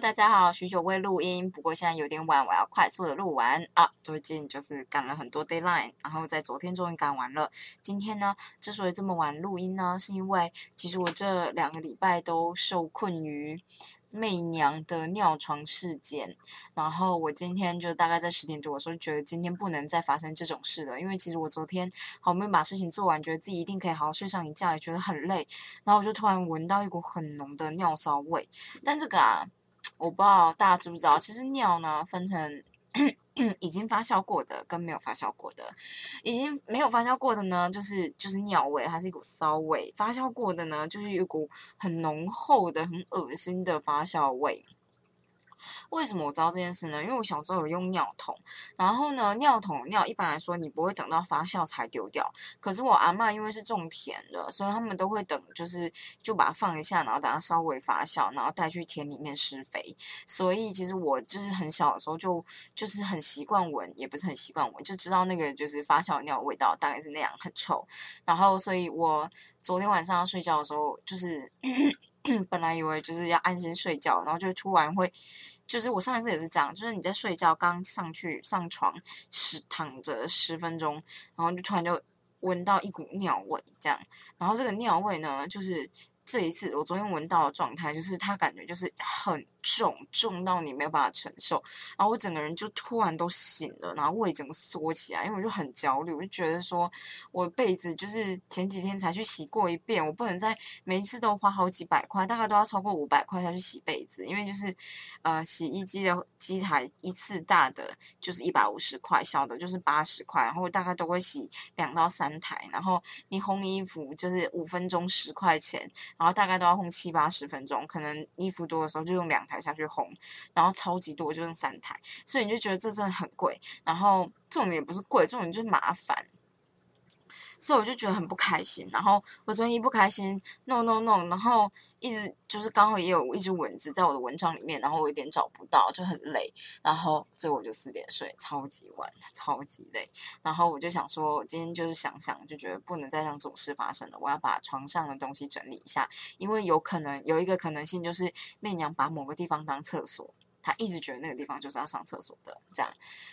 大家好，许久未录音，不过现在有点晚，我要快速的录完啊。最近就是赶了很多 deadline，然后在昨天终于赶完了。今天呢，之所以这么晚录音呢，是因为其实我这两个礼拜都受困于媚娘的尿床事件。然后我今天就大概在十点多的时候，觉得今天不能再发生这种事了，因为其实我昨天好不容易把事情做完，觉得自己一定可以好好睡上一觉，也觉得很累。然后我就突然闻到一股很浓的尿骚味，但这个啊。我不知道大家知不知道，其实尿呢分成 已经发酵过的跟没有发酵过的。已经没有发酵过的呢，就是就是尿味，它是一股骚味；发酵过的呢，就是一股很浓厚的、很恶心的发酵味。为什么我知道这件事呢？因为我小时候有用尿桶，然后呢，尿桶尿一般来说你不会等到发酵才丢掉。可是我阿妈因为是种田的，所以他们都会等，就是就把它放一下，然后等它稍微发酵，然后带去田里面施肥。所以其实我就是很小的时候就就是很习惯闻，也不是很习惯闻，就知道那个就是发酵尿的味道大概是那样，很臭。然后所以我昨天晚上要睡觉的时候，就是本来以为就是要安心睡觉，然后就突然会。就是我上一次也是这样，就是你在睡觉刚上去上床十躺着十分钟，然后就突然就闻到一股尿味，这样，然后这个尿味呢，就是这一次我昨天闻到的状态，就是它感觉就是很。重重到你没有办法承受，然后我整个人就突然都醒了，然后胃整个缩起来，因为我就很焦虑，我就觉得说我被子就是前几天才去洗过一遍，我不能再每一次都花好几百块，大概都要超过五百块才去洗被子，因为就是呃洗衣机的机台一次大的就是一百五十块，小的就是八十块，然后大概都会洗两到三台，然后你烘衣服就是五分钟十块钱，然后大概都要烘七八十分钟，可能衣服多的时候就用两台。下去烘，然后超级多，就用三台，所以你就觉得这真的很贵。然后这种也不是贵，这种就是麻烦。所以我就觉得很不开心，然后我昨天一不开心，弄弄弄，然后一直就是刚好也有一只蚊子在我的蚊帐里面，然后我有点找不到，就很累，然后所以我就四点睡，超级晚，超级累，然后我就想说，我今天就是想想，就觉得不能再让这种事发生了，我要把床上的东西整理一下，因为有可能有一个可能性就是媚娘把某个地方当厕所。他一直觉得那个地方就是要上厕所的，这样，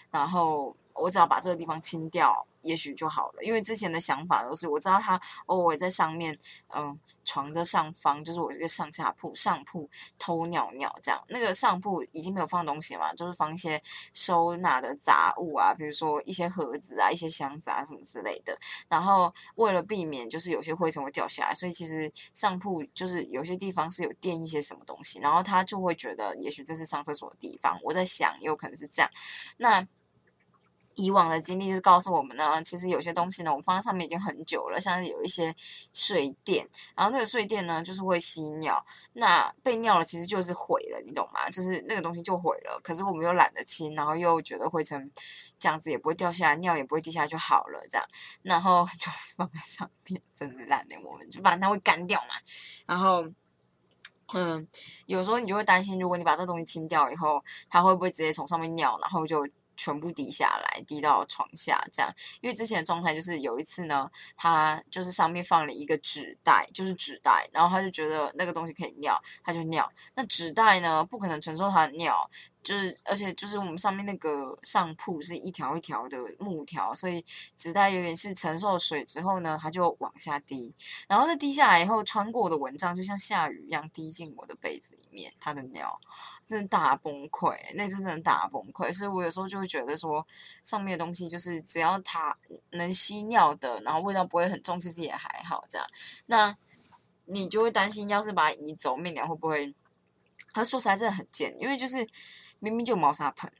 然后我只要把这个地方清掉，也许就好了。因为之前的想法都是，我知道他哦，我在上面，嗯，床的上方就是我这个上下铺，上铺偷尿尿这样。那个上铺已经没有放东西嘛，就是放一些收纳的杂物啊，比如说一些盒子啊、一些箱子啊什么之类的。然后为了避免就是有些灰尘会掉下来，所以其实上铺就是有些地方是有垫一些什么东西，然后他就会觉得，也许这是上厕所的。地方，我在想，也有可能是这样。那以往的经历就是告诉我们呢，其实有些东西呢，我们放在上面已经很久了，像是有一些睡垫，然后那个睡垫呢，就是会吸尿，那被尿了，其实就是毁了，你懂吗？就是那个东西就毁了。可是我们又懒得清，然后又觉得灰尘这样子也不会掉下来，尿也不会滴下来就好了，这样，然后就 放在上面，真的懒得，我们就把它会干掉嘛，然后。嗯，有时候你就会担心，如果你把这东西清掉以后，它会不会直接从上面尿，然后就全部滴下来，滴到床下这样？因为之前的状态就是有一次呢，他就是上面放了一个纸袋，就是纸袋，然后他就觉得那个东西可以尿，他就尿。那纸袋呢，不可能承受他的尿。就是，而且就是我们上面那个上铺是一条一条的木条，所以纸袋有点是承受水之后呢，它就往下滴，然后再滴下来以后，穿过我的蚊帐，就像下雨一样滴进我的被子里面。它的尿真的大崩溃，那次真的大崩溃。所以我有时候就会觉得说，上面的东西就是只要它能吸尿的，然后味道不会很重，其实也还好这样。那你就会担心，要是把它移走，面娘会不会？它说起来真的很贱，因为就是。明明就猫砂盆，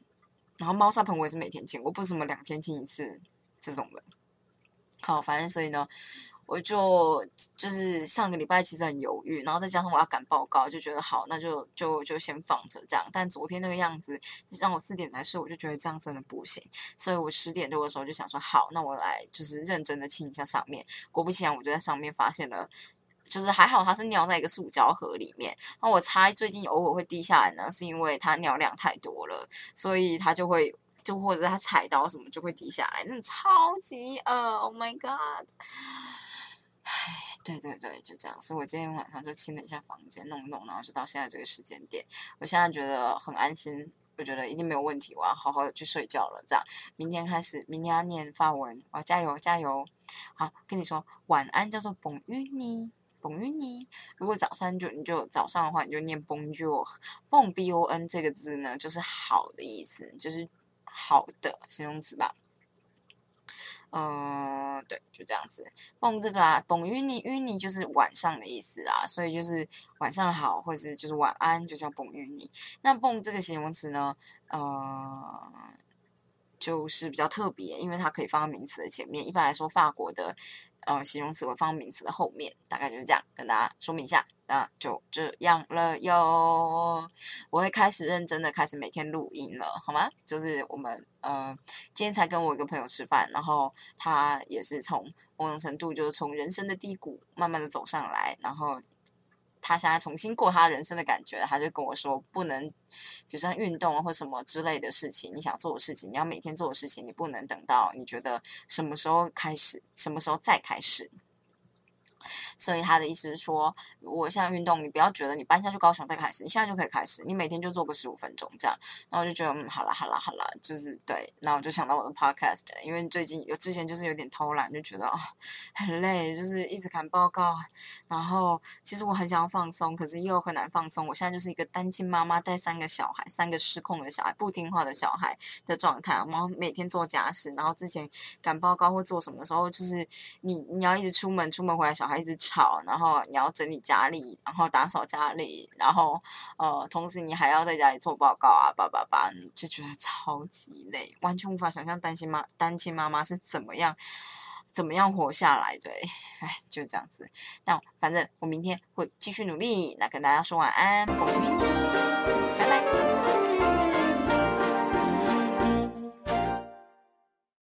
然后猫砂盆我也是每天清，我不是什么两天清一次这种的。好，反正所以呢，我就就是上个礼拜其实很犹豫，然后再加上我要赶报告，就觉得好，那就就就先放着这样。但昨天那个样子让我四点才睡，我就觉得这样真的不行，所以我十点多的时候就想说，好，那我来就是认真的清一下上面。果不其然，我就在上面发现了。就是还好，它是尿在一个塑胶盒里面。那我猜最近偶尔会滴下来呢，是因为它尿量太多了，所以它就会就或者它踩到什么就会滴下来，真的超级恶！Oh my god！唉，对对对，就这样。所以我今天晚上就清了一下房间，弄弄，然后就到现在这个时间点，我现在觉得很安心，我觉得一定没有问题，我要好好的去睡觉了。这样，明天开始，明天要念发文，我要加油加油。好，跟你说晚安，叫做 bon 蹦 unny，。如果早上就你就早上的话，你就念 bonjour，bon b o n 这个字呢，就是好的意思，就是好的形容词吧。嗯，对，就这样子。蹦这个啊，蹦于你，于你就是晚上的意思啊，所以就是晚上好，或者是就是晚安，就叫蹦于你。那蹦这个形容词呢，呃，就是比较特别，因为它可以放在名词的前面。一般来说，法国的。呃，形容词会放名词的后面，大概就是这样，跟大家说明一下。那就这样了哟，我会开始认真的开始每天录音了，好吗？就是我们呃，今天才跟我一个朋友吃饭，然后他也是从某种程度，就是从人生的低谷慢慢的走上来，然后。他现在重新过他人生的感觉，他就跟我说，不能，比如说运动或什么之类的事情，你想做的事情，你要每天做的事情，你不能等到你觉得什么时候开始，什么时候再开始。所以他的意思是说，我现在运动，你不要觉得你搬下去高雄再开始，你现在就可以开始，你每天就做个十五分钟这样。然后我就觉得，嗯，好了好了好了，就是对。然后我就想到我的 podcast，因为最近有之前就是有点偷懒，就觉得啊很累，就是一直看报告。然后其实我很想要放松，可是又很难放松。我现在就是一个单亲妈妈，带三个小孩，三个失控的小孩，不听话的小孩的状态。然后每天做家事，然后之前赶报告或做什么的时候，就是你你要一直出门，出门回来小孩一直。吵，然后你要整理家里，然后打扫家里，然后呃，同时你还要在家里做报告啊，叭叭叭，就觉得超级累，完全无法想象单亲妈单亲妈妈是怎么样怎么样活下来的，哎，就这样子。但反正我明天会继续努力，那跟大家说晚安，我与你，拜拜